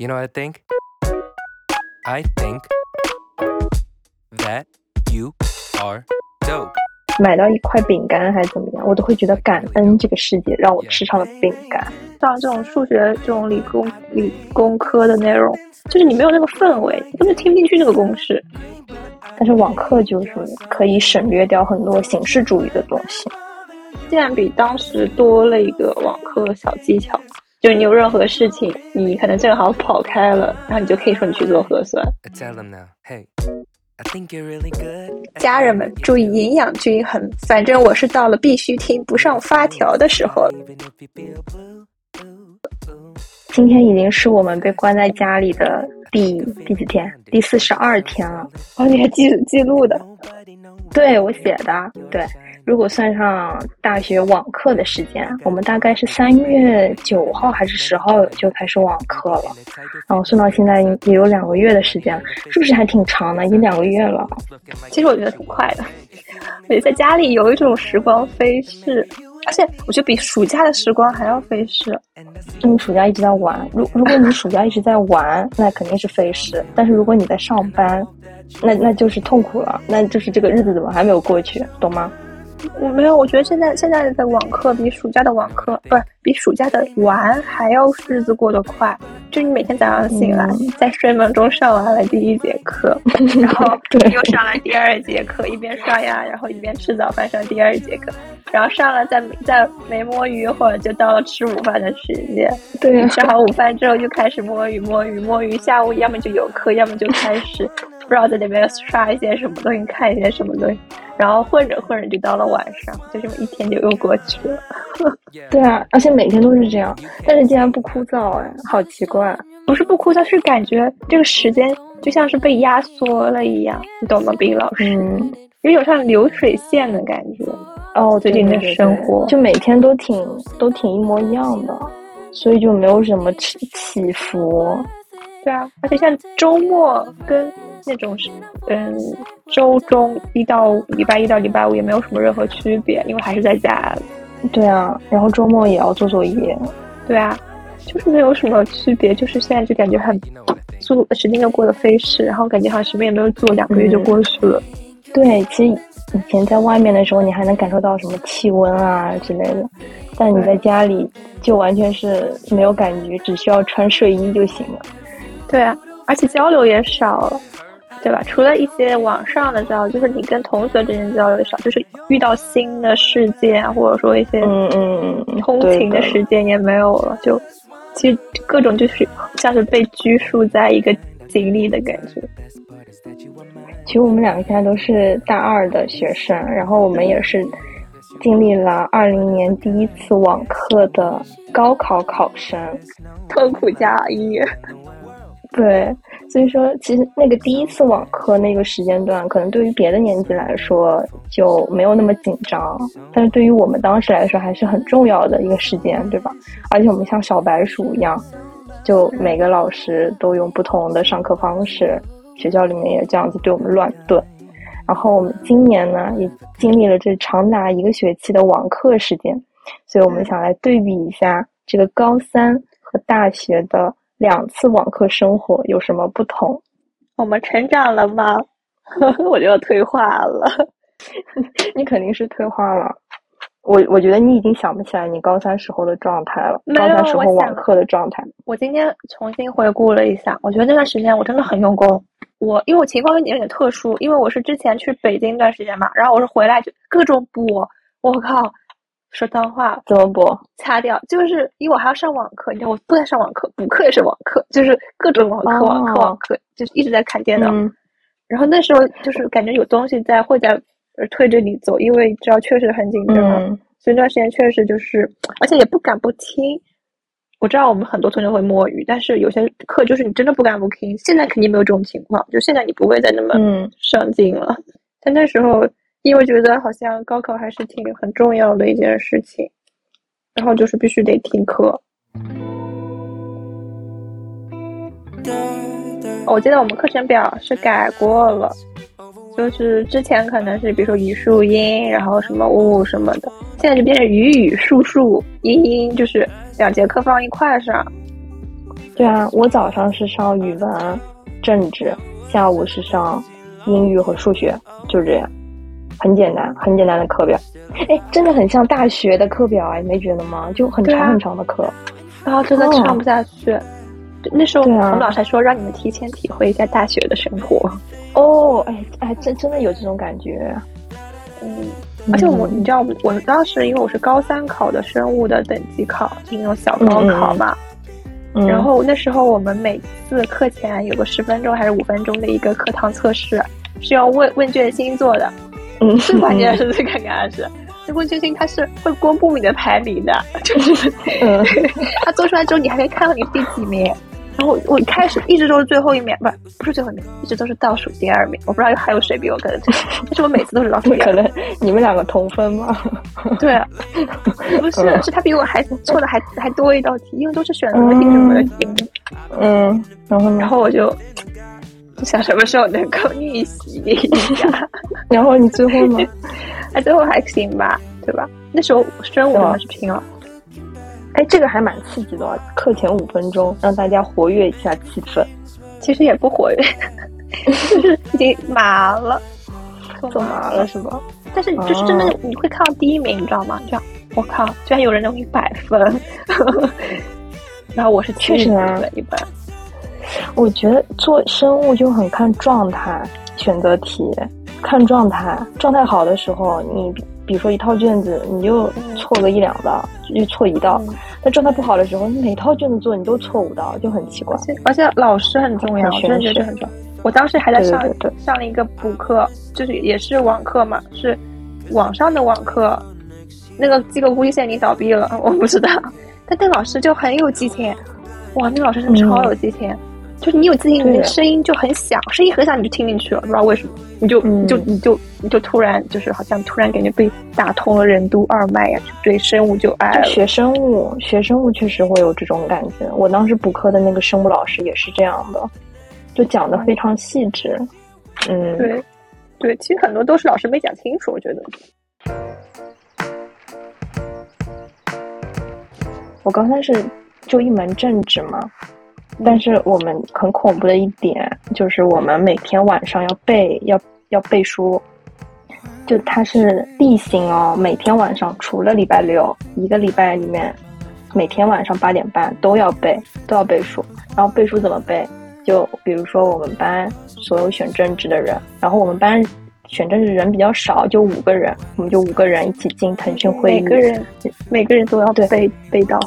You know what I think? I think that you are dope. 买到一块饼干还是怎么样，我都会觉得感恩这个世界让我吃上了饼干。像这种数学这种理工理工科的内容，就是你没有那个氛围，你根本听不进去那个公式。但是网课就是可以省略掉很多形式主义的东西，竟然比当时多了一个网课小技巧，就是你有任何事情，你可能正好跑开了，然后你就可以说你去做核酸。I tell them now, hey, I think you're really good. 家人们注意营养均衡，反正我是到了必须听不上发条的时候了。今天已经是我们被关在家里的第第几天？第四十二天了。哦，你还记记录的？对我写的，对。如果算上大学网课的时间，我们大概是三月九号还是十号就开始网课了，然后算到现在也有两个月的时间了，是不是还挺长的？已经两个月了。其实我觉得挺快的，我觉得在家里有一种时光飞逝，而且我觉得比暑假的时光还要飞逝。你暑假一直在玩，如如果你暑假一直在玩，那肯定是飞逝；但是如果你在上班，那那就是痛苦了，那就是这个日子怎么还没有过去，懂吗？我没有，我觉得现在现在的网课比暑假的网课不是比暑假的玩还要日子过得快。就你每天早上醒来，嗯在睡梦中上完了第一节课，然后对又上了第二节课，一边刷牙，然后一边吃早饭上第二节课，然后上了再再没摸鱼一会儿，就到了吃午饭的时间。对啊吃好午饭之后就开始摸鱼摸鱼摸鱼，下午要么就有课，要么就开始不知道在那边刷一些什么东西，看一些什么东西，然后混着混着就到了晚上，就这么一天就又过去了。对啊，而且每天都是这样，但是竟然不枯燥哎，好奇怪。不是不枯燥，是感觉这个时间就像是被压缩了一样，你懂吗，冰老师？嗯，有种像流水线的感觉。哦，最近的对对对生活就每天都挺都挺一模一样的，所以就没有什么起起伏。对啊，而且像周末跟那种是嗯周中一到礼拜一到礼拜五也没有什么任何区别，因为还是在家。对啊，然后周末也要做作业。对啊，就是没有什么区别，就是现在就感觉很?速时间就过得飞逝，然后感觉好像什么也没有做，两个月就过去了。对，其实以前在外面的时候，你还能感受到什么气温啊之类的，但你在家里就完全是没有感觉，只需要穿睡衣就行了。对啊，而且交流也少了，对吧？除了一些网上的交流，就是你跟同学之间交流也少，就是遇到新的事件啊，或者说一些嗯嗯嗯嗯，通勤的时间也没有了，就其实各种就是像是被拘束在一个井里的感觉。其实我们两个现在都是大二的学生，然后我们也是经历了二零年第一次网课的高考考生。痛苦加一，对，所以说其实那个第一次网课那个时间段，可能对于别的年级来说就没有那么紧张，但是对于我们当时来说还是很重要的一个时间，对吧？而且我们像小白鼠一样，就每个老师都用不同的上课方式，学校里面也这样子对我们乱炖。然后我们今年呢，也经历了这长达一个学期的网课时间，所以我们想来对比一下这个高三和大学的两次网课生活有什么不同。我们成长了吗？我就要退化了。你肯定是退化了。我我觉得你已经想不起来你高三时候的状态了，高三时候网课的状态。我今天重新回顾了一下，我觉得那段时间我真的很用功。我因为我情况有点有点特殊，因为我是之前去北京一段时间嘛，然后我是回来就各种补，我靠，说脏话怎么播？擦掉，就是因为我还要上网课，你知道我不在上网课，补课也是网课，就是各种网课、哦网课、网课，就是一直在看电脑。嗯然后那时候就是感觉有东西在会在呃推着你走，因为知道确实很紧张，嗯所以那段时间确实就是，而且也不敢不听。我知道我们很多同学会摸鱼，但是有些课就是你真的不敢不听。现在肯定没有这种情况，就现在你不会再那么嗯，上进了。但那时候因为觉得好像高考还是挺很重要的一件事情，然后就是必须得听课。我记得我们课程表是改过了，就是之前可能是比如说语数英，然后什么物什么的，现在就变成语语数数英英，就是两节课放一块上。对啊，我早上是上语文、政治，下午是上英语和数学，就是这样，很简单，很简单的课表。哎，真的很像大学的课表哎，你没觉得吗？就很长很长的课，然后真的唱不下去。那时候我们老师还说让你们提前体会一下大学的生活。哦，哎哎，真真的有这种感觉。嗯，而且我你知道，我当时因为我是高三考的生物的等级考，就那种小高考嘛。然后那时候我们每次课前有个十分钟还是五分钟的一个课堂测试，是要问问卷星座的。嗯，最关键的是最尴尬的是，这问卷星它是会公布你的排名的，就是，嗯，他做出来之后你还可以看到你第几名。然后我一开始一直都是最后一名，不是不是最后一名，一直都是倒数第二名。我不知道还有谁比我更，但是我每次都是倒数第二。可能你们两个同分吗？对，不是，是他比我还错的还还多一道题，因为都是选择题什么的题。嗯，然后然后我就想什么时候能够逆袭一下。然后你最后呢？哎，最后还行吧，对吧？那时候生物真的是拼了。哎，这个还蛮刺激的，课前五分钟让大家活跃一下气氛。其实也不活跃，就是已经麻了，做麻了是吧？但是就是真的，你会看到第一名，你知道吗？这样，我靠，居然有人能一百分，然后我是确实啊，一般。我觉得做生物就很看状态，选择题看状态，状态好的时候你。比如说一套卷子，你就错个一两道，就错一道。但状态不好的时候，你每套卷子做你都错五道，就很奇怪。而且老师很重要，真的觉得很重要。我当时还在上上了一个补课，就是也是网课嘛，是网上的网课。那个机构估计现在已经倒闭了，我不知道。但那老师就很有激情，哇，那老师真的超有激情。就是你有自信，你的声音就很响，声音很响你就听进去了，不知道为什么，你就你就你就你就突然就是好像突然感觉被打通了任督二脉呀，对生物就爱了。学生物，学生物确实会有这种感觉。我当时补课的那个生物老师也是这样的，就讲的非常细致。嗯，对，对，其实很多都是老师没讲清楚，我觉得。我刚才是就一门政治嘛。但是我们很恐怖的一点就是，我们每天晚上要背，要要背书，就它是例行哦，每天晚上除了礼拜六，一个礼拜里面，每天晚上八点半都要背，都要背书。然后背书怎么背？就比如说我们班所有选政治的人，然后我们班选政治人比较少，就五个人，我们就五个人一起进腾讯会议，每个人每个人都要背背到，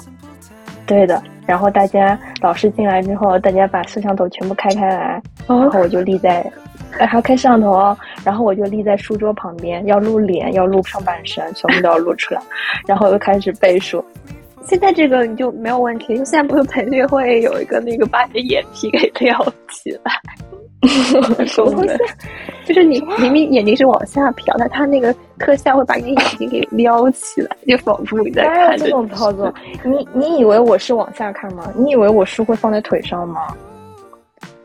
对的。然后大家老师进来之后，大家把摄像头全部开开来，然后我就立在，还要开摄像头，然后我就立在书桌旁边，要录脸，要录上半身，全部都要录出来，然后又开始背书。现在这个你就没有问题，就现在不是腾讯会有一个那个把你的眼皮给撩起来。什么东西？就是你明明眼睛是往下瞟，但他那个特效会把你的眼睛给撩起来，就仿佛你在看这种操作。你你以为我是往下看吗？你以为我书会放在腿上吗？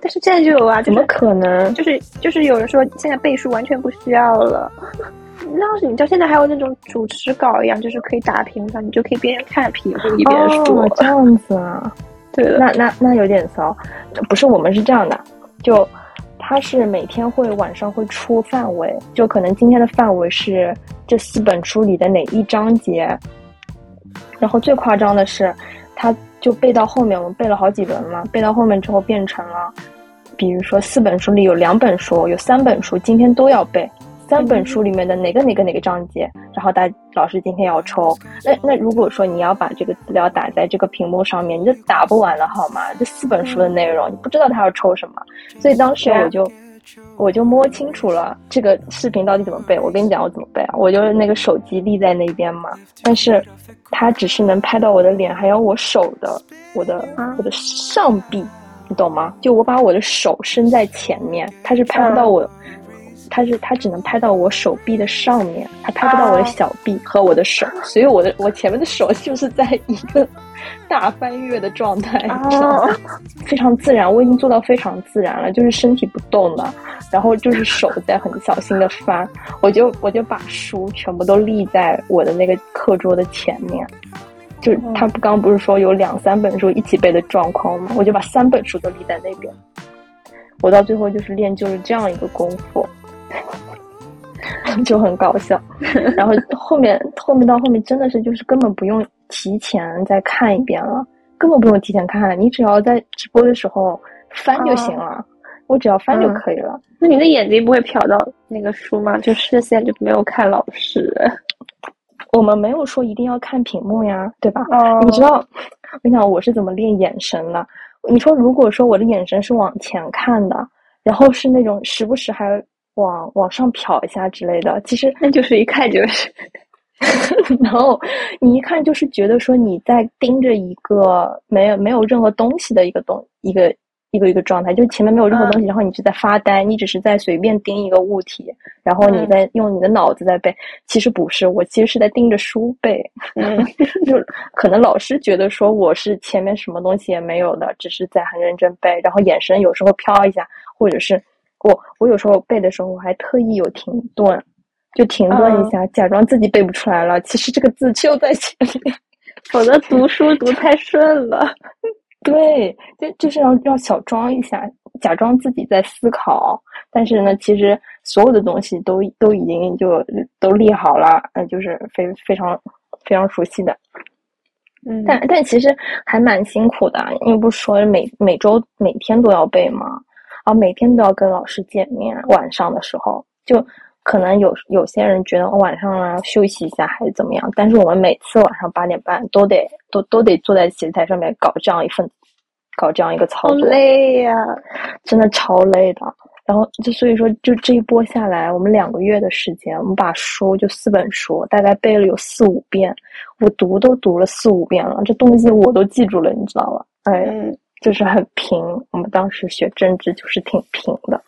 但是现在就有啊，怎么可能？就是就是有人说现在背书完全不需要了。那是你知道现在还有那种主持稿一样，就是可以打屏上，你就可以边看屏幕一边说。这样子啊？对的。那那那有点骚。不是我们是这样的，就。它是每天会晚上会出范围，就可能今天的范围是这四本书里的哪一章节。然后最夸张的是，他就背到后面，我们背了好几轮了。背到后面之后变成了，比如说四本书里有两本书，有三本书今天都要背。三本书里面的哪个哪个哪个章节，然后大老师今天要抽。那那如果说你要把这个资料打在这个屏幕上面，你就打不完了好吗？这四本书的内容，你不知道他要抽什么。所以当时我就我就摸清楚了这个视频到底怎么背。我跟你讲我怎么背啊？我就是那个手机立在那边嘛，但是它只是能拍到我的脸，还有我手的我的我的上臂，你懂吗？就我把我的手伸在前面，它是拍不到我。它是它只能拍到我手臂的上面，它拍不到我的小臂和我的手，所以我的我前面的手 就是在一个大翻越的状态，非常自然。我已经做到非常自然了，就是身体不动了，然后就是手在很小心的翻。我就我就把书全部都立在我的那个课桌的前面，就是他不刚不是说有两三本书一起背的状况吗？我就把三本书都立在那边，我到最后就是练就是这样一个功夫，就很搞笑。然后后面后面到后面真的是就是根本不用提前再看一遍了，根本不用提前看，你只要在直播的时候翻就行了，我只要翻就可以了。那你的眼睛不会瞟到那个书吗？就视线就没有看老师。我们没有说一定要看屏幕呀，对吧？哦你知道，我跟你讲我是怎么练眼神的？你说如果说我的眼神是往前看的，然后是那种时不时还往往上瞟一下之类的，其实那就是一看就是，然后你一看就是觉得说你在盯着一个没有没有任何东西的一个东一个一个一个状态，就是前面没有任何东西，然后你就在发呆，你只是在随便盯一个物体，然后你嗯在用你的脑子在背。其实不是，我其实是在盯着书背。嗯，就可能老师觉得说我是前面什么东西也没有的，只是在很认真背，然后眼神有时候飘一下，或者是我我有时候背的时候我还特意有停顿，就停顿一下，假装自己背不出来了，其实这个字就在前面。否则读书读太顺了。对，就就是要要小装一下，假装自己在思考，但是呢，其实所有的东西都都已经就都列好了，呃，就是非非常非常熟悉的。嗯但但其实还蛮辛苦的，因为不是说每每周每天都要背吗？啊，每天都要跟老师见面，晚上的时候就可能有有些人觉得哦晚上啊休息一下还是怎么样，但是我们每次晚上八点半都得都都得坐在写字台上面搞这样一份，搞这样一个操作好，累呀、真的超累的。然后就所以说，就这一波下来，我们两个月的时间，我们把书就四本书，大概背了有四五遍，我读都读了四五遍了，这东西我都记住了，你知道吧？哎，嗯就是很平。我们当时学政治就是挺平的，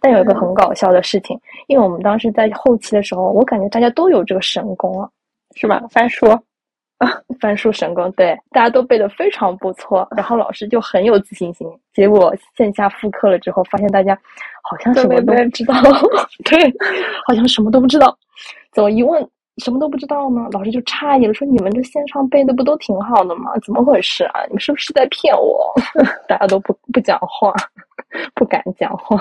但有一个很搞笑的事情，因为我们当时在后期的时候，我感觉大家都有这个神功啊，是吧？翻书啊，翻书神功，对，大家都背得非常不错，然后老师就很有自信心。结果线下复课了之后，发现大家好像什么都不知道，对，好像什么都不知道。怎么一问什么都不知道呢？老师就诧异了，说：“你们这线上背的不都挺好的吗？怎么回事啊？你们是不是在骗我？” 大家都不不讲话，不敢讲话。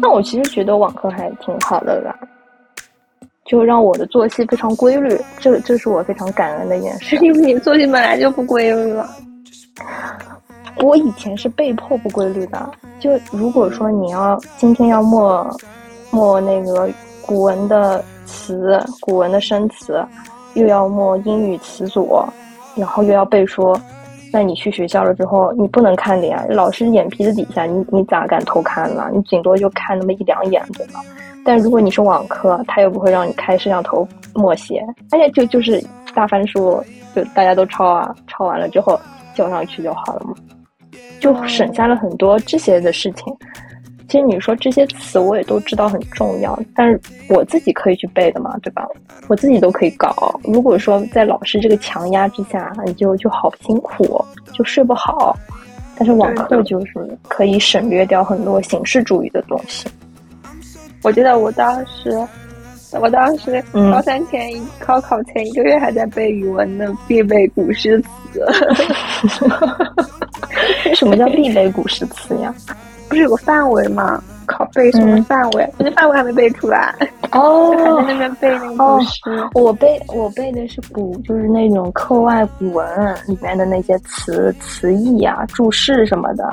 那我其实觉得网课还挺好的啦。就让我的作息非常规律，这这是我非常感恩的一件事。因为你作息本来就不规律嘛。我以前是被迫不规律的，就如果说你要今天要默默那个古文的词、古文的生词，又要默英语词组，然后又要背书，那你去学校了之后，你不能看脸，老师眼皮子底下，你你咋敢偷看呢？你顶多就看那么一两眼，对吧？但如果你是网课，他又不会让你开摄像头默写，而且就就是大翻书，就大家都抄啊，抄完了之后交上去就好了嘛，就省下了很多这些的事情。其实你说这些词我也都知道很重要，但是我自己可以去背的嘛，对吧？我自己都可以搞。如果说在老师这个强压之下，你就就好辛苦，就睡不好。但是网课就是可以省略掉很多形式主义的东西。我记得我当时，我当时嗯高三前一、高考前一个月还在背语文的必背古诗词，什么叫必背古诗词呀？不是有个范围吗？考背什么嗯范围？我那范围还没背出来，哦在那边背那个古诗。我背我背的是古，就是那种课外古文里面的那些词词义啊、注释什么的。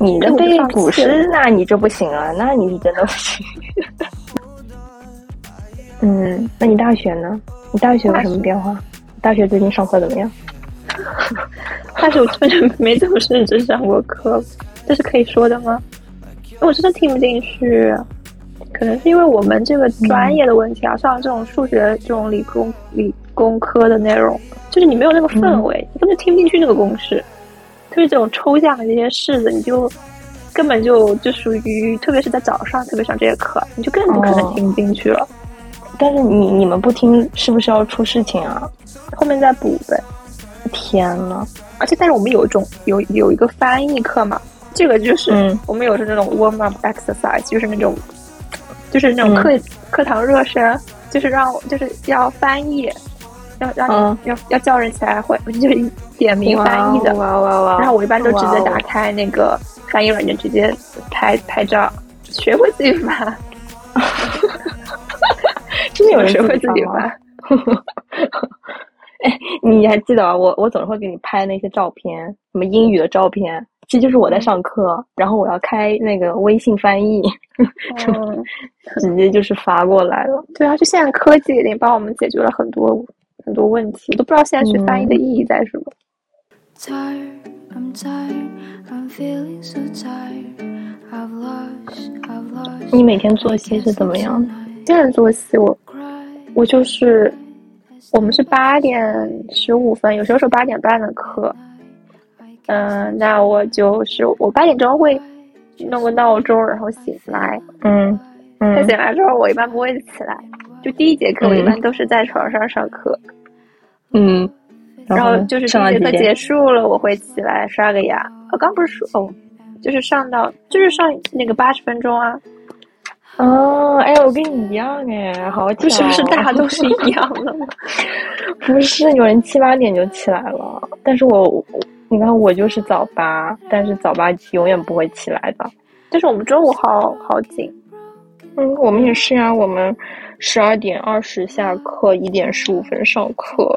你的背古诗，那你这不行啊，那你是真的不行。嗯，那你大学呢？你大学有什么变化？大学最近上课怎么样？但是我真的没怎么认真上过课，这是可以说的吗？我真的听不进去，可能是因为我们这个专业的问题啊，上这种数学这种理工理工科的内容，就是你没有那个氛围，你根本听不进去那个公式，特别这种抽象的这些式子，你就根本就就属于，特别是在早上，特别上这些课，你就更不可能听进去了。但是你你们不听，是不是要出事情啊？后面再补呗。天呐，而且但是我们有一种有有一个翻译课嘛，这个就是、嗯我们有是那种 warm up exercise，就是那种就是那种课、课堂热身，就是让就是要翻译，要让你、嗯要要叫人起来会，就是点名翻译的。哇哇哇！然后我一般都直接打开那个翻译软件，直接拍拍照，学会自己翻，真的有人学会自己？翻。你还记得啊我我总是会给你拍那些照片，什么英语的照片，其实就是我在上课，然后我要开那个微信翻译，嗯，直接就是发过来了。对啊，就现在科技已经帮我们解决了很多很多问题，我都不知道现在学翻译的意义在什么。Tired, I'm tired, I'm feeling so tired. I've lost, I've lost. 你每天作息是怎么样的？现在作息我我就是我们是八点十五分，有时候是八点半的课，嗯、那我就是我八点钟会弄个闹钟，然后醒来。嗯在嗯醒来之后，我一般不会起来，就第一节课我一般都是在床上上课，嗯，然后就是第一节课结束了，我会起来刷个牙。我刚不是说哦，就是上到就是上那个八十分钟啊，哦，哎，我跟你一样哎，好巧、不是不是大家都是一样的吗？不是有人七八点就起来了，但是我我你看我就是早八，但是早八永远不会起来的。但是我们中午好好紧，嗯，我们也是啊，我们十二点二十下课，一点十五分上课。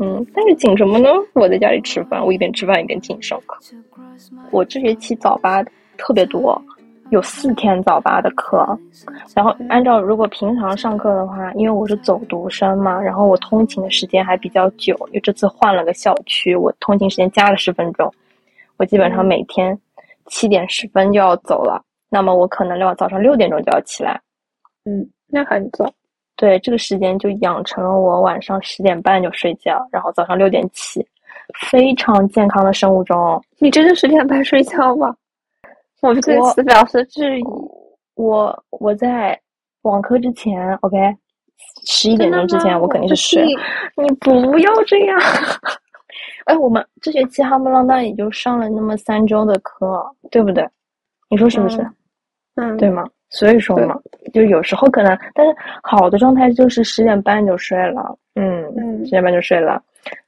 嗯，但是紧什么呢？我在家里吃饭，我一边吃饭一边紧上课。我这学期早八特别多，有四天早八的课。然后按照如果平常上课的话，因为我是走读生嘛，然后我通勤的时间还比较久，因为这次换了个校区，我通勤时间加了十分钟，我基本上每天七点十分就要走了。那么我可能要早上六点钟就要起来，嗯，那很早。对，这个时间就养成了我晚上十点半就睡觉，然后早上六点起，非常健康的生物钟。你真的十点半睡觉吗？我对我此表示质疑。我我在网课之前，OK，十一点钟之前我肯定是睡。你不要这样。哎，我们这学期哈不啷当也就上了那么三周的课，对不对？你说是不是？嗯，对吗？所以说嘛，就有时候可能，但是好的状态就是十点半就睡了，嗯，嗯十点半就睡了。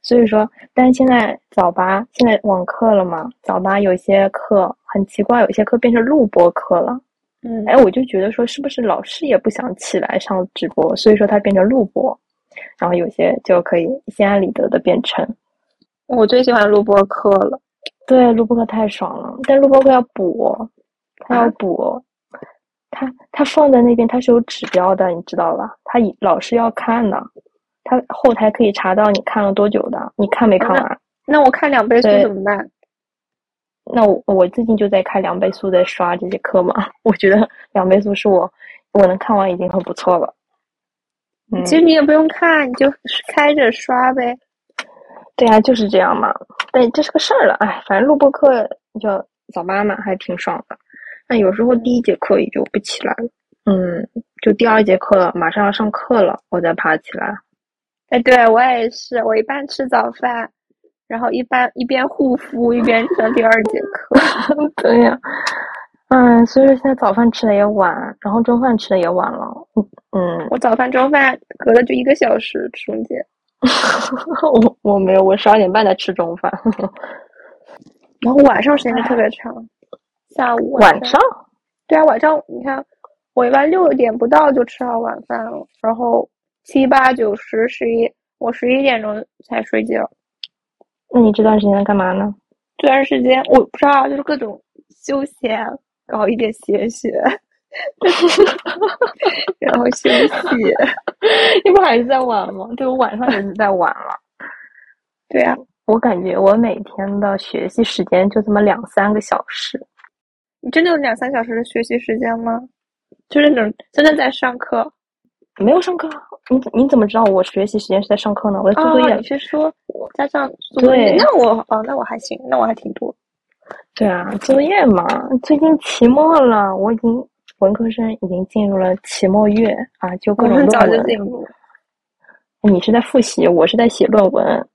所以说，但是现在早八现在网课了嘛，早八有些课很奇怪，有些课变成录播课了。嗯，哎，我就觉得说，是不是老师也不想起来上直播，所以说它变成录播，然后有些就可以心安理得的变成。我最喜欢录播课了。对，录播课太爽了，但录播课要补，他要啊补，他他放在那边他是有指标的，你知道吧？他以老师要看的，他后台可以查到你看了多久的，你看没看那完？那我看两倍速怎么办？那我我最近就在看两倍速在刷这些课嘛，我觉得两倍速是我我能看完已经很不错了。嗯，其实你也不用看，你就开着刷呗。对啊，就是这样嘛。但这是个事儿了，哎，反正录播课就早八嘛，还挺爽的。那有时候第一节课也就不起来了，嗯，就第二节课马上要上课了，我再爬起来。哎，对我也是，我一般吃早饭，然后一般一边护肤一边上第二节课。对呀、嗯，所以说现在早饭吃的也晚，然后中饭吃的也晚了。嗯，我早饭中饭隔了就一个小时中间。我我没有，我十二点半才吃中饭。然后晚上时间就特别长，下午晚上？对啊，晚上你看，我一般六点不到就吃好晚饭了，然后七八九十十一，我十一点钟才睡觉。那你这段时间在干嘛呢？这段时间我不知道，就是各种休闲，搞一点学学，然后休息。你不还是在玩吗？对，我晚上也是在玩了。对啊，我感觉我每天的学习时间就这么两三个小时。你真的有两三小时的学习时间吗？就是那种真的在上课没有上课啊，你你怎么知道我学习时间是在上课呢？我在做作业。哦你是说加上做作业？对那我哦，那我还行，那我还挺多。对啊，作业嘛。最近期末了，我已经文科生已经进入了期末月啊，就各种我很早论文。就进入。你是在复习，我是在写论文，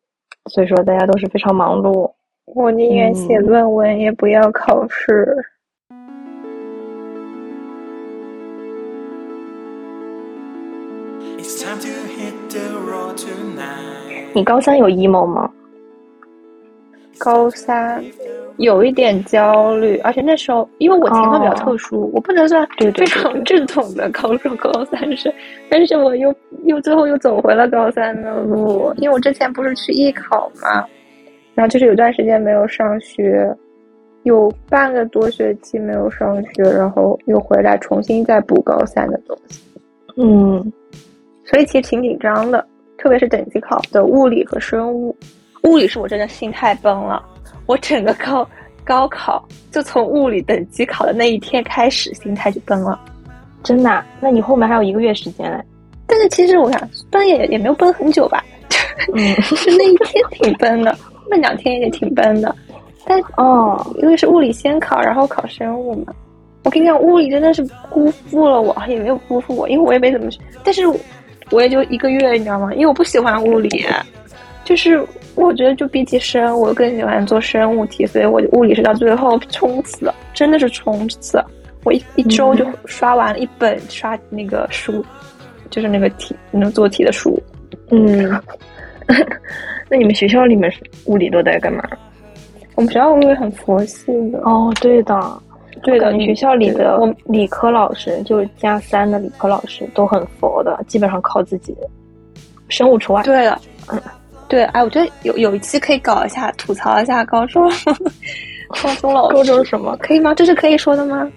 所以说大家都是非常忙碌。我宁愿写嗯论文，也不要考试。你高三有 emo 吗？高三有一点焦虑，而且那时候因为我情况比较特殊，我不能算对对对非常正统的高中高三生，但是我又又最后又走回了高三的路，因为我之前不是去艺考嘛，然后就是有段时间没有上学，有半个多学期没有上学，然后又回来重新再补高三的东西，嗯，所以其实挺紧张的，特别是等级考的物理和生物。物理是我真的心态崩了，我整个高高考就从物理等级考的那一天开始，心态就崩了。真的啊、那你后面还有一个月时间嘞。但是其实我想崩也也没有崩很久吧，嗯，是那一天挺崩的，那两天也挺崩的。但哦，因为是物理先考，然后考生物嘛。我跟你讲，物理真的是辜负了我，也没有辜负我，因为我也没怎么学，但是我也就一个月，你知道吗？因为我不喜欢物理，就是我觉得就比起生物，我更喜欢做生物题，所以我物理是到最后冲刺，真的是冲刺。我一一周就刷完了一本刷那个书，就是那个题，那个做题的书。嗯，那你们学校里面是物理都在干嘛？我们学校物理很佛系的，哦，对的，对的，学校里的我理科老师，就是加三的理科老师都很佛的，基本上靠自己，生物除外。对了，嗯，对，哎，我觉得有有一期可以搞一下，吐槽一下高中 高中老师，高中什么？可以吗？这是可以说的吗？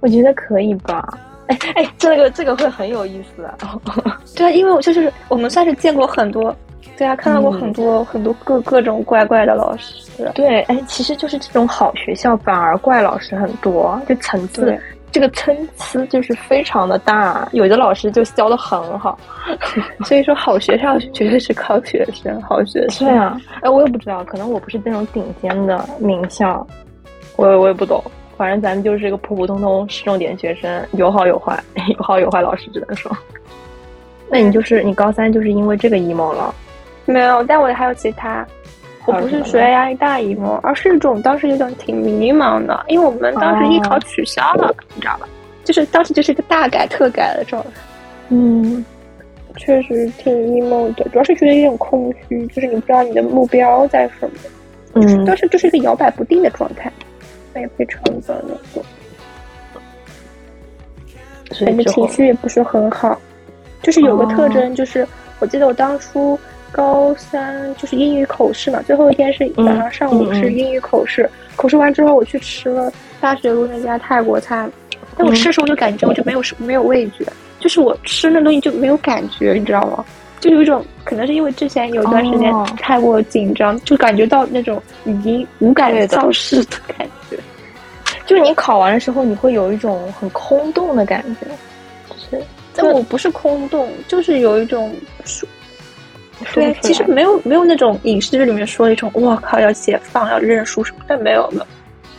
我觉得可以吧。哎哎，这个这个会很有意思啊。对啊，因为我就是我们算是见过很多，对啊，看到过很多、很多各各种怪怪的老师。对，哎，其实就是这种好学校反而怪老师很多，就层次这个参差就是非常的大，有的老师就教的很好。所以说，好学校绝对是靠学生，好学生。对啊，哎，我也不知道，可能我不是那种顶尖的名校，我也我也不懂。反正咱们就是一个普普通通市重点学生，有好有坏，有好有坏，老师只能说。那你就是你高三就是因为这个 emo 了？没有，但我还有其他。我不是学业压力大 emo，而是一种当时有点挺迷茫的，因为我们当时艺考取消了，你知道吧？就是当时就是一个大改特改的状态。嗯，确实挺 emo 的，主要是觉得有点空虚，就是你不知道你的目标在什么，嗯，当时就是一个摇摆不定的状态，那也非常的那个，反正所以之后情绪也不是很好。就是有个特征，就是、我记得我当初高三就是英语口试嘛，最后一天是早上上午是英语口试，口试完之后我去吃了大学路那家泰国菜，但我吃的时候就感觉我就没有没有味觉，就是我吃那东西就没有感觉，你知道吗？就有一种可能是因为之前有一段时间哦太过紧张，就感觉到那种已经无感对的丧失的感觉。就是你考完的时候，你会有一种很空洞的感觉，就是但我不是空洞，就是有一种舒，对，其实没有没有那种影视剧里面说的一种，我靠要解放要认输什么，但没有没有，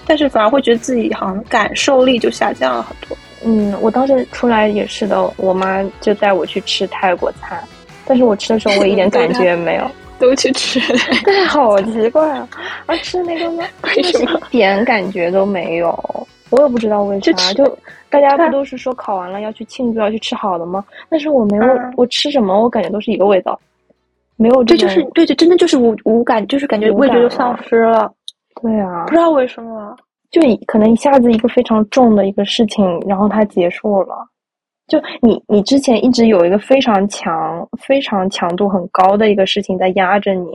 但是反而会觉得自己好像感受力就下降了很多。嗯，我当时出来也是的，我妈就带我去吃泰国菜，但是我吃的时候我一点 感觉也没有，都去吃，对，好奇怪啊！啊吃那个吗？为什么？一点感觉都没有，我也不知道为啥。就吃就大家不都是说考完了要去庆祝，要去吃好的吗？但是我没有，嗯我吃什么我感觉都是一个味道，没有这这。就是对，对真的就是无无感，就是感觉味觉就丧失了，对啊不，知道为什么。就可能一下子一个非常重的一个事情，然后它结束了。就你，你之前一直有一个非常强、非常强度很高的一个事情在压着你，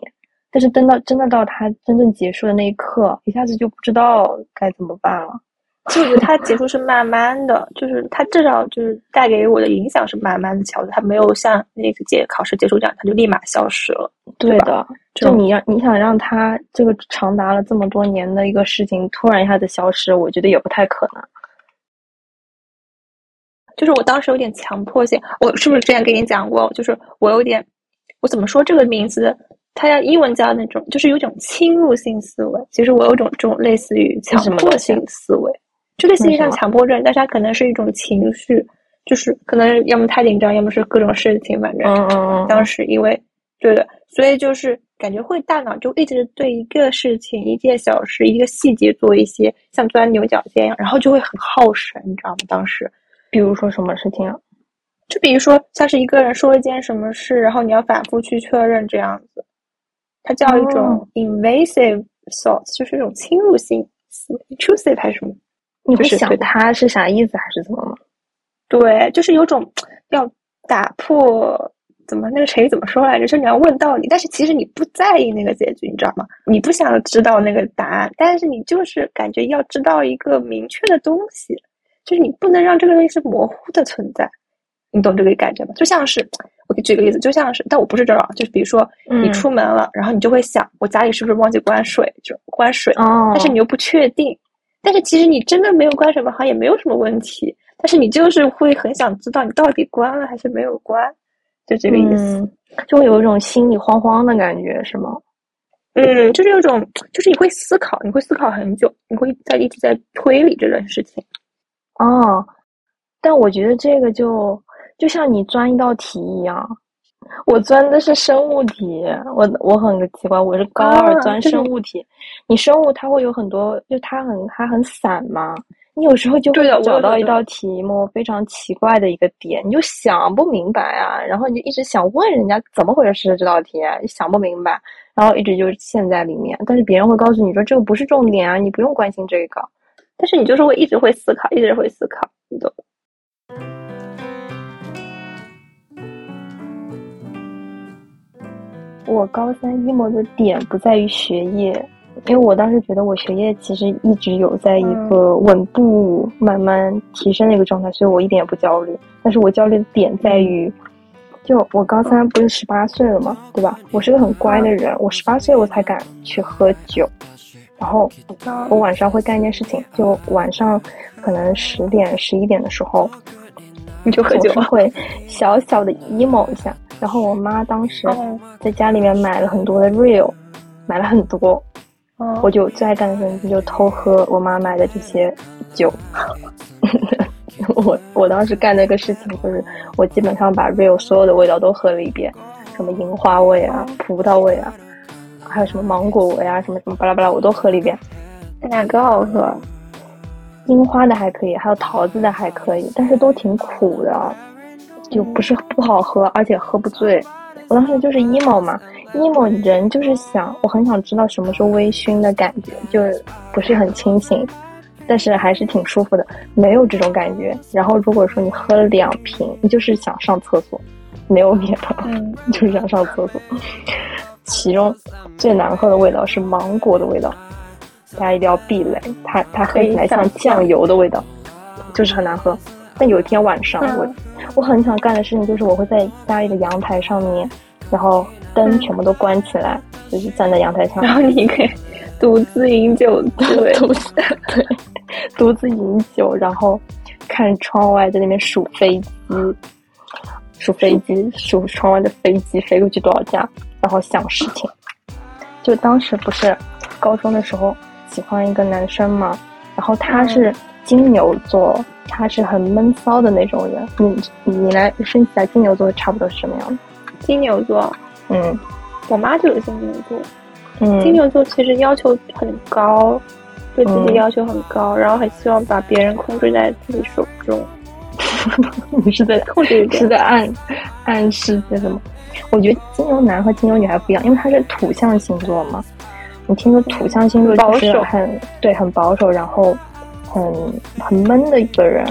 但是等到真的到它真正结束的那一刻，一下子就不知道该怎么办了。其实我觉得它结束是慢慢的，就是它至少就是带给我的影响是慢慢的消的，它没有像那个结考试结束这样，它就立马消失了。对的，就你让你想让它这个长达了这么多年的一个事情突然一下子消失，我觉得也不太可能。就是我当时有点强迫性，我是不是之前跟你讲过？就是我有点，我怎么说这个名字？它要英文叫那种，就是有种侵入性思维。其实我有一种这种类似于强迫性思维，就类似于像强迫症，但是它可能是一种情绪，就是可能要么太紧张，要么是各种事情，反正嗯嗯嗯，当时因为对的，所以就是感觉会大脑就一直对一个事情、一件小事、一个细节做一些像钻牛角尖一样，然后就会很耗神，你知道吗？当时。比如说什么事情啊？就比如说，像是一个人说了一件什么事，然后你要反复去确认这样子，它叫一种哦 invasive thoughts，就是一种侵入性，intrusive 还是什么？你会想就是想他是啥意思还是怎么吗？对，就是有种要打破，怎么那个成语怎么说来着？就是你要问道理，但是其实你不在意那个结局，你知道吗？你不想知道那个答案，但是你就是感觉要知道一个明确的东西，就是你不能让这个东西是模糊的存在。你懂这个感觉吗？就像是我给举个例子，就像是，但我不是这就是比如说你嗯出门了，然后你就会想，我家里是不是忘记关水，就关水，哦，但是你又不确定，但是其实你真的没有关什么，好像也没有什么问题，但是你就是会很想知道你到底关了还是没有关，就这个意思。嗯，就会有一种心里慌慌的感觉，是吗？嗯，就是有种，就是你会思考，你会思考很久，你会在一直在推理这件事情。哦，但我觉得这个就就像你钻一道题一样，我钻的是生物题，我我很奇怪，我是高二啊钻生物题，你生物它会有很多，就它很它很散嘛，你有时候就会找到一道题目非常奇怪的一个点，你就想不明白啊，然后你就一直想问人家怎么回事是这道题啊，想不明白，然后一直就陷在里面，但是别人会告诉你说这个不是重点啊，你不用关心这个。但是你就是会一直会思考，一直会思考，你懂我高三 emo 的点不在于学业，因为我当时觉得我学业其实一直有在一个稳步慢慢提升的一个状态，所以我一点也不焦虑。但是我焦虑的点在于，就我高三不是十八岁了嘛，对吧？我是个很乖的人，我十八岁我才敢去喝酒，然后我晚上会干一件事情，就晚上可能十点十一点的时候，你就喝酒会小小的 emo 一下。然后我妈当时哦在家里面买了很多的 real，买了很多，哦我就最爱干的事情就偷喝我妈买的这些酒。我我当时干的一个事情就是，我基本上把 real 所有的味道都喝了一遍，什么樱花味啊、葡萄味啊，还有什么芒果味啊，什么什么巴拉巴拉，我都喝了一遍。哪个好喝？樱花的还可以，还有桃子的还可以，但是都挺苦的，就不是不好喝，而且喝不醉。我当时就是 emo 嘛，emo 人就是想，我很想知道什么是微醺的感觉，就是不是很清醒，但是还是挺舒服的，没有这种感觉。然后如果说你喝了两瓶，你就是想上厕所，没有别的，嗯，就是想上厕所。其中最难喝的味道是芒果的味道，大家一定要避雷，它它喝起来像酱油的味道，就是很难喝。但有一天晚上，嗯。我我很想干的事情就是我会在家里的阳台上面，然后灯全部都关起来，就是站在阳台上，然后你可以独自饮酒对，独自 对独自饮酒，然后看窗外在那边数飞机，数飞机，数窗外的飞机飞过去多少架，然后想事情。就当时不是高中的时候喜欢一个男生嘛，然后他是金牛座，他是很闷骚的那种人。你你来分析一下金牛座差不多是什么样的？金牛座，嗯我妈就是金牛座。嗯，金牛座其实要求很高，对自己嗯要求很高，然后很希望把别人控制在自己手中，你是在控制一点是。在暗暗示些什么？我觉得金牛男和金牛女还不一样，因为他是土象星座嘛。你听说土象星座就是保守很对，很保守，然后很很闷的一个人，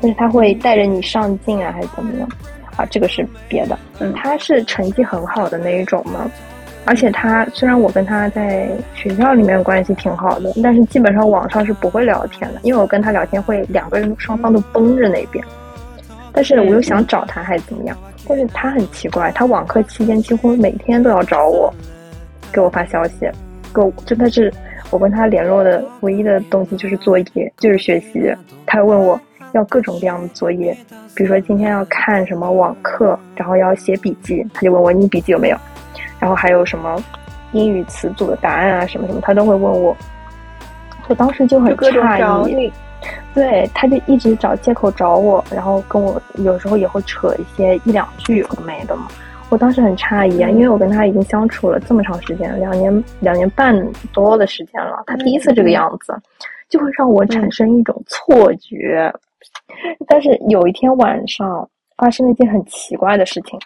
但是他会带着你上进啊，还是怎么样？啊，这个是别的。嗯他是成绩很好的那一种嘛，而且他虽然我跟他在学校里面关系挺好的，但是基本上网上是不会聊天的，因为我跟他聊天会两个人双方都绷着那边。但是我又想找他还是怎么样？但是他很奇怪，他网课期间几乎每天都要找我，给我发消息，给我真的是我跟他联络的唯一的东西就是作业，就是学习。他问我要各种各样的作业，比如说今天要看什么网课，然后要写笔记，他就问我你笔记有没有，然后还有什么英语词组的答案啊什么什么，他都会问我。我当时就很诧异，对，他就一直找借口找我，然后跟我有时候也会扯一些一两句有的没的嘛。我当时很诧异啊，因为我跟他已经相处了这么长时间，两年两年半多的时间了，他第一次这个样子，就会让我产生一种错觉。但是有一天晚上，发生了一件很奇怪的事情。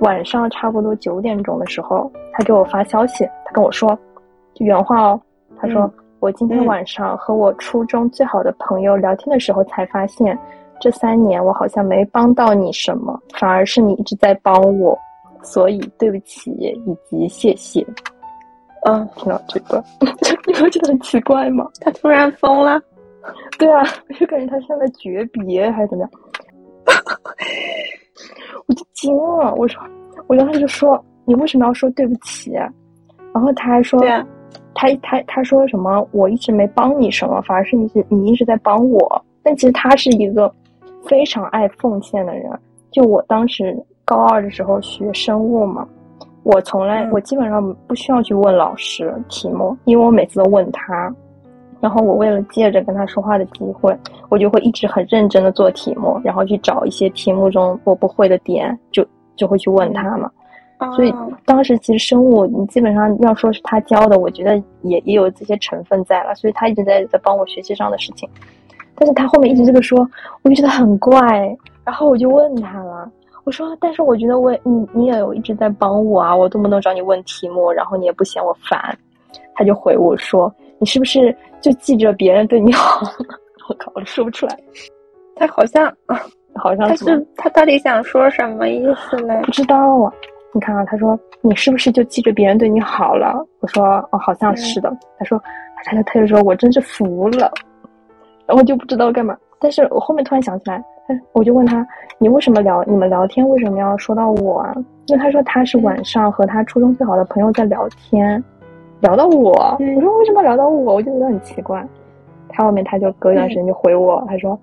晚上差不多九点钟的时候，他给我发消息，他跟我说，就原话哦，他说、嗯我今天嗯晚上和我初中最好的朋友聊天的时候，才发现这三年我好像没帮到你什么，反而是你一直在帮我，所以对不起以及谢谢。嗯，听到这个，你不觉得很奇怪吗？他突然疯了，对啊，我 就感觉他像在诀别还是怎么样，我就惊了。我说，我当时就说，你为什么要说对不起？然后他还说，对啊，他他他说什么？我一直没帮你什么，反而是你是你一直在帮我。但其实他是一个非常爱奉献的人。就我当时高二的时候学生物嘛，我从来、嗯我基本上不需要去问老师题目，因为我每次都问他。然后我为了借着跟他说话的机会，我就会一直很认真的做题目，然后去找一些题目中我不会的点，就就会去问他嘛。所以哦当时其实生物，你基本上要说是他教的，我觉得也也有这些成分在了，所以他一直在在帮我学习上的事情。但是他后面一直这个说，我就觉得很怪，然后我就问他了，我说，但是我觉得我你你也有一直在帮我啊，我动不动找你问题目，然后你也不嫌我烦。他就回我说，你是不是就记着别人对你好？我靠，我说不出来，他好像，他好像他是他到底想说什么意思嘞不？知道啊。你看啊，他说你是不是就记着别人对你好了？我说哦，好像是的。他说，他就他就说我真是服了，然后就不知道干嘛。但是我后面突然想起来，他我就问他，你为什么聊你们聊天为什么要说到我啊？因为他说他是晚上和他初中最好的朋友在聊天，聊到我。嗯我说为什么聊到我？我就觉得很奇怪。他后面他就隔一段时间就回我，他说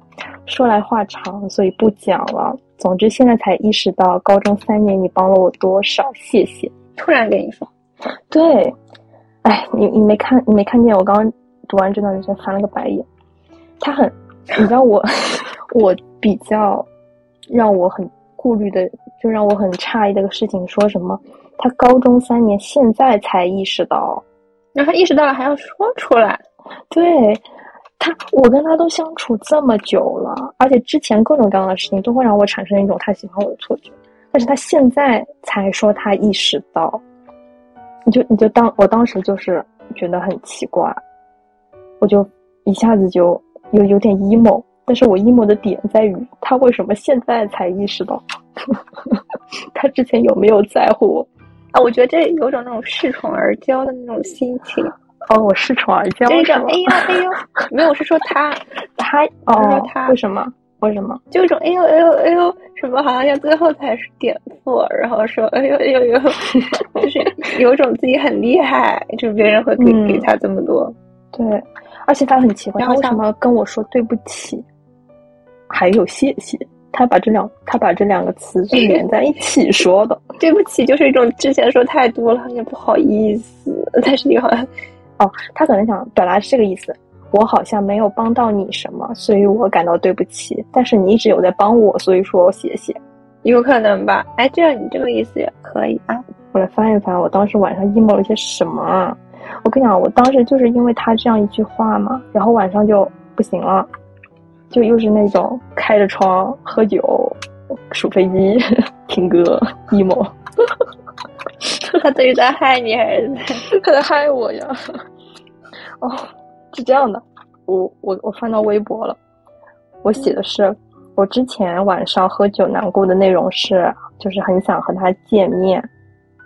说来话长，所以不讲了。总之现在才意识到，高中三年你帮了我多少，谢谢。突然跟你说，对，哎，你你没看你没看见我刚刚读完这段就翻了个白眼。他很，你知道我 我比较让我很顾虑的，就让我很诧异的一个事情，说什么？他高中三年现在才意识到，然后他意识到了还要说出来，对他，我跟他都相处这么久了，而且之前各种各样的事情都会让我产生一种他喜欢我的错觉，但是他现在才说他意识到，你就你就当我当时就是觉得很奇怪，我就一下子就有有点 emo，但是我 emo 的点在于他为什么现在才意识到，他之前有没有在乎我？啊，我觉得这有种那种恃宠而骄的那种心情，哦，我恃宠而骄这种哎？呦哎呦，没有，我是说他，他我哦说，他为什么？为什么？就一种哎呦哎呦哎呦，什么好像要最后才是点错，然后说哎呦哎呦哎呦，就是有一种自己很厉害，就别人会给、嗯给他这么多，对，而且他很奇怪，他为什么要跟我说对不起，还有谢谢？他把这两他把这两个词是连在一起说的。对不起，就是一种之前说太多了，也不好意思，但是你好像哦，他可能想表达是这个意思。我好像没有帮到你什么，所以我感到对不起。但是你一直有在帮我，所以说谢谢。有可能吧？哎，这样你这个意思也可以啊。我来翻一翻，我当时晚上 emo 了些什么啊？我跟你讲，我当时就是因为他这样一句话嘛，然后晚上就不行了，就又是那种开着窗喝酒、数飞机、听歌 emo。他到底在害你还是在？他在害我呀！哦，是这样的，我我我翻到微博了，我写的是我之前晚上喝酒难过的内容是，就是很想和他见面，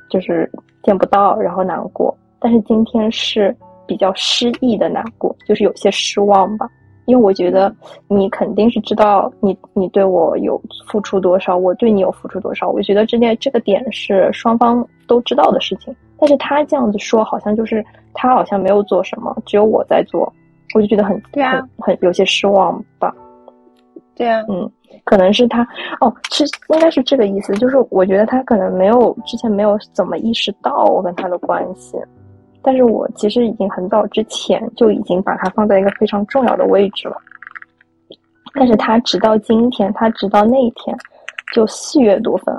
就是见不到，然后难过。但是今天是比较失意的难过，就是有些失望吧。因为我觉得你肯定是知道你你对我有付出多少，我对你有付出多少。我觉得这件这个点是双方都知道的事情。但是他这样子说，好像就是他好像没有做什么，只有我在做，我就觉得很对啊很很有些失望吧。对啊，嗯，可能是他哦，是应该是这个意思，就是我觉得他可能没有之前没有怎么意识到我跟他的关系，但是我其实已经很早之前就已经把它放在一个非常重要的位置了，但是他直到今天，他直到那一天，就四月多份，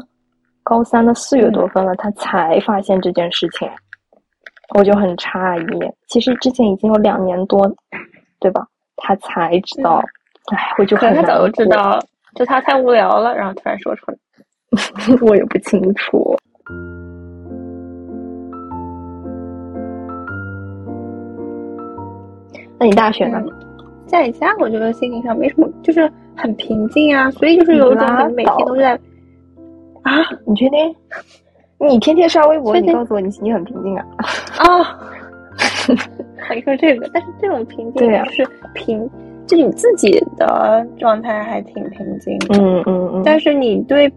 高三的四月多份了，他才发现这件事情，我就很诧异。其实之前已经有两年多，对吧？他才知道，哎，我就很他早就知，道了，就他太无聊了，然后突然说出来。我也不清楚。那你大学呢？嗯在家，我觉得心情上没什么，就是很平静啊，所以就是有一种每天都在啊你确定？你天天刷微博，你告诉我你你很平静啊？啊！你 说这个，但是这种平静就是平，就你自己的状态还挺平静的，嗯嗯嗯。但是你对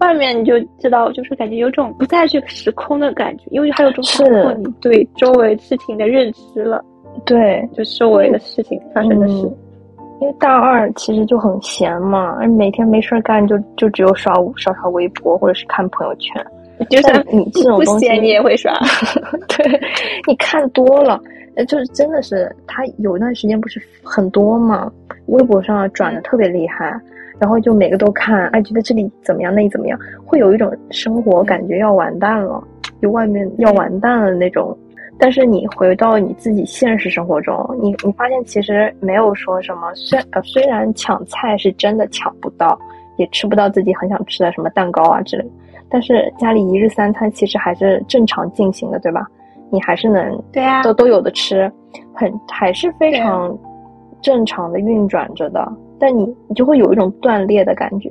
外面你就知道，就是感觉有种不在这个时空的感觉，因为还有种是包括你对周围事情的认知了，对，就周围的事情发生的事。嗯因为大二其实就很闲嘛，每天没事儿干就就只有刷刷刷微博或者是看朋友圈。就算你 这种不东西闲，你也会刷。对，你看多了，呃，就是真的是他有一段时间不是很多嘛，微博上转的特别厉害，然后就每个都看，哎，觉得这里怎么样，那里怎么样，会有一种生活感觉要完蛋了，就外面要完蛋了那种。但是你回到你自己现实生活中，你你发现其实没有说什么，虽呃虽然抢菜是真的抢不到，也吃不到自己很想吃的什么蛋糕啊之类的，但是家里一日三餐其实还是正常进行的，对吧？你还是能对啊都都有的吃，很还是非常正常的运转着的。但你你就会有一种断裂的感觉，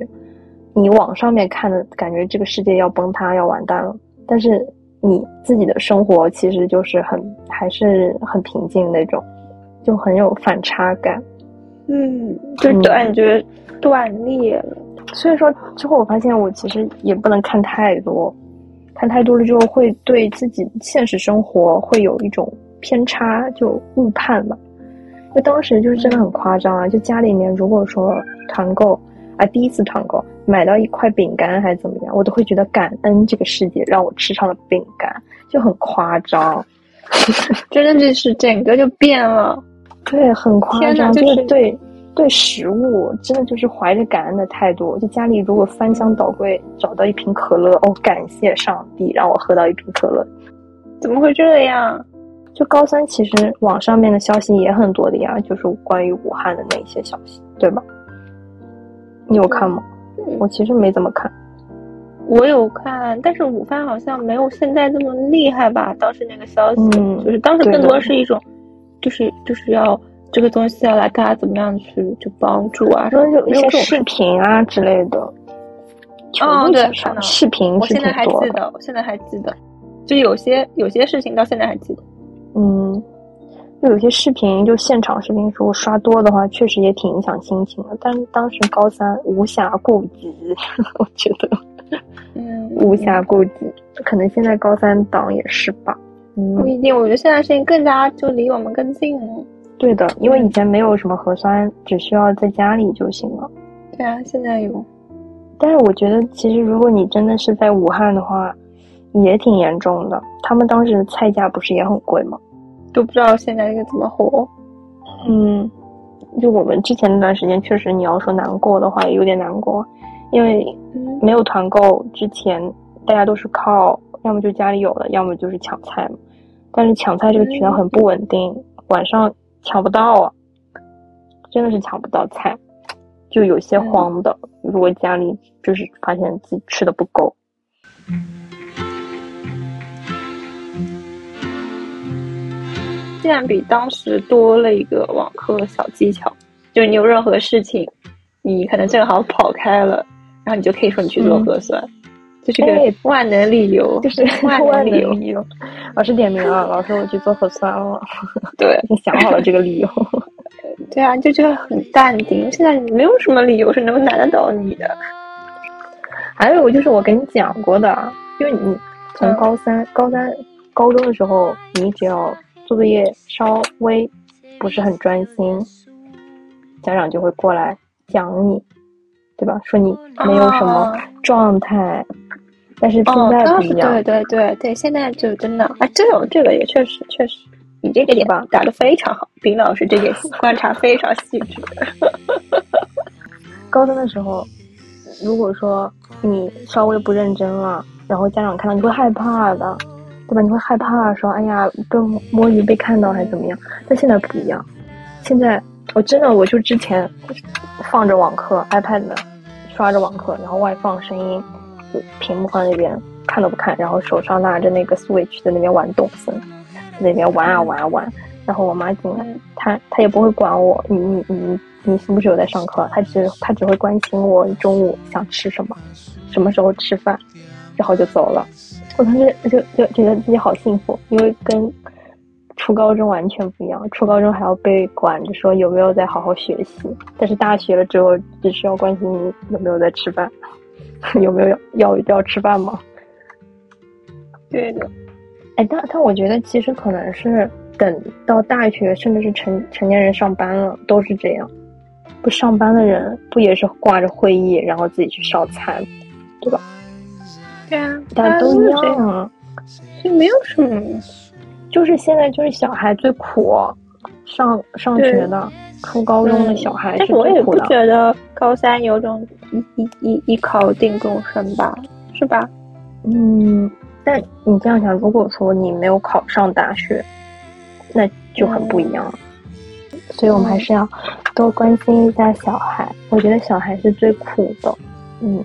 你往上面看的感觉这个世界要崩塌要完蛋了，但是你自己的生活其实就是很还是很平静那种，就很有反差感。嗯，就感觉断裂了。所以说之后我发现我其实也不能看太多，看太多了之后会对自己现实生活会有一种偏差，就误判吧。就当时就是真的很夸张啊！就家里面如果说团购啊，第一次团购买到一块饼干还是怎么样，我都会觉得感恩这个世界让我吃上了饼干，就很夸张。真的就是整个就变了。对，很夸张，就就是是对对食物，真的就是怀着感恩的态度。就家里如果翻箱倒柜找到一瓶可乐，哦，感谢上帝让我喝到一瓶可乐。怎么会这样？就高三其实网上面的消息也很多的呀，就是关于武汉的那些消息，对吧？你有看吗？嗯我其实没怎么看。我有看，但是午饭好像没有现在这么厉害吧？当时那个消息，嗯就是当时更多是一种，就是就是要这个东西要来，大家怎么样去就帮助啊？然后就一些视频啊之类的，全哦对视频我现在还。记得，我现在还记得，就有些有些事情到现在还记得。嗯，就有些视频，就现场视频，如果刷多的话，确实也挺影响心情的。但是当时高三无暇顾及，我觉得嗯，无暇顾及，可能现在高三党也是吧。嗯，不一定，我觉得现在事情更加就离我们更近了。对的，因为以前没有什么核酸，只需要在家里就行了。对啊，现在有。但是我觉得，其实如果你真的是在武汉的话，也挺严重的。他们当时的菜价不是也很贵吗？都不知道现在应该怎么活。嗯，就我们之前那段时间，确实你要说难过的话，也有点难过，因为嗯没有团购之前，大家都是靠要么就家里有的，要么就是抢菜嘛。但是抢菜这个渠道很不稳定，晚上抢不到啊，真的是抢不到菜，就有些慌的。如果家里就是发现自己吃的不够，竟然比当时多了一个网课小技巧，就是你有任何事情，你可能正好跑开了，然后你就可以说你去做核酸，就是哎个万能理由，就是万 万能能理由。老师点名了，老师我去做核酸了，对你想好了这个理由。对啊，就觉得很淡定。现在没有什么理由是能难得倒你的。还有就是我跟你讲过的，因为你从嗯高三、高三、高中的时候，你只要做作业稍微不是很专心，家长就会过来讲你，对吧？说你没有什么哦状态，但是现哦，在不一样，当时对对对对，现在就真的啊，这种这个也确实确实，你这个点吧打得非常好，丁老师这点观察非常细致。高中的时候，如果说你稍微不认真了，然后家长看到你会害怕的，你会害怕说，哎呀，被摸鱼被看到还是怎么样？但现在不一样，现在我真的我就之前放着网课，iPad 刷着网课，然后外放声音，屏幕放那边看都不看，然后手上拿着那个 Switch 在那边玩动森，在那边玩啊玩啊玩。然后我妈进来，她她也不会管我，你你你你是不是有在上课？她只她只会关心我中午想吃什么，什么时候吃饭，然后就走了。我当时就就觉得自己好幸福，因为跟初高中完全不一样。初高中还要被管着说有没有在好好学习，但是大学了之后只需要关心你有没有在吃饭，有没有要要吃饭吗？对的，哎，但但我觉得其实可能是。等到大学，甚至是成成年人上班了，都是这样。不上班的人，不也是挂着会议，然后自己去烧餐，对吧？对啊，大家都一样啊，就没有什么。就是现在，就是小孩最苦，上上学的初高中的小孩。但是我也不觉得高三有种一一一一考定终身吧，是吧？嗯，但你这样想，如果说你没有考上大学。那就很不一样了，所以我们还是要多关心一下小孩。我觉得小孩是最苦的，嗯，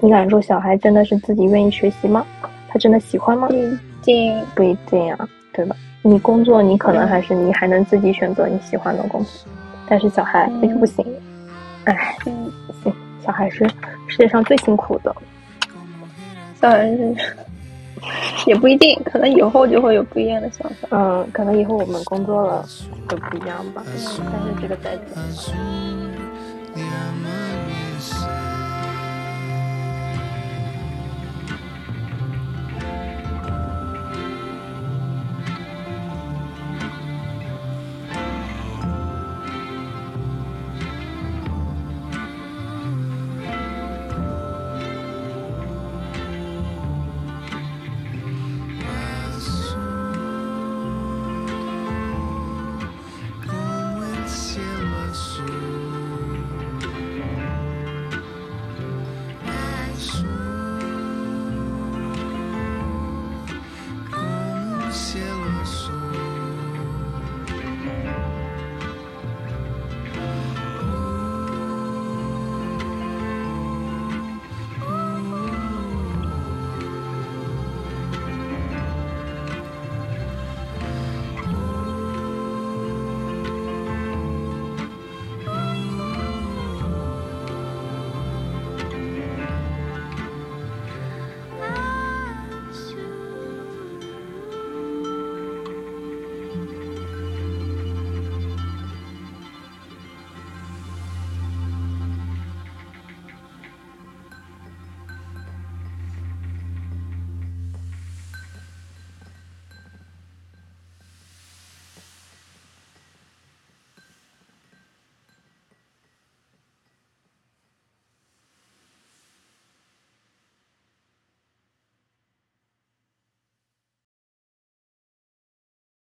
你敢说小孩真的是自己愿意学习吗？他真的喜欢吗？不一定，不一定啊，对吧？你工作，你可能还是你还能自己选择你喜欢的工作，但是小孩那就不行。哎，行，小孩是世界上最辛苦的，当然是。也不一定，可能以后就会有不一样的想法。嗯，可能以后我们工作了就不一样吧。但是这个在。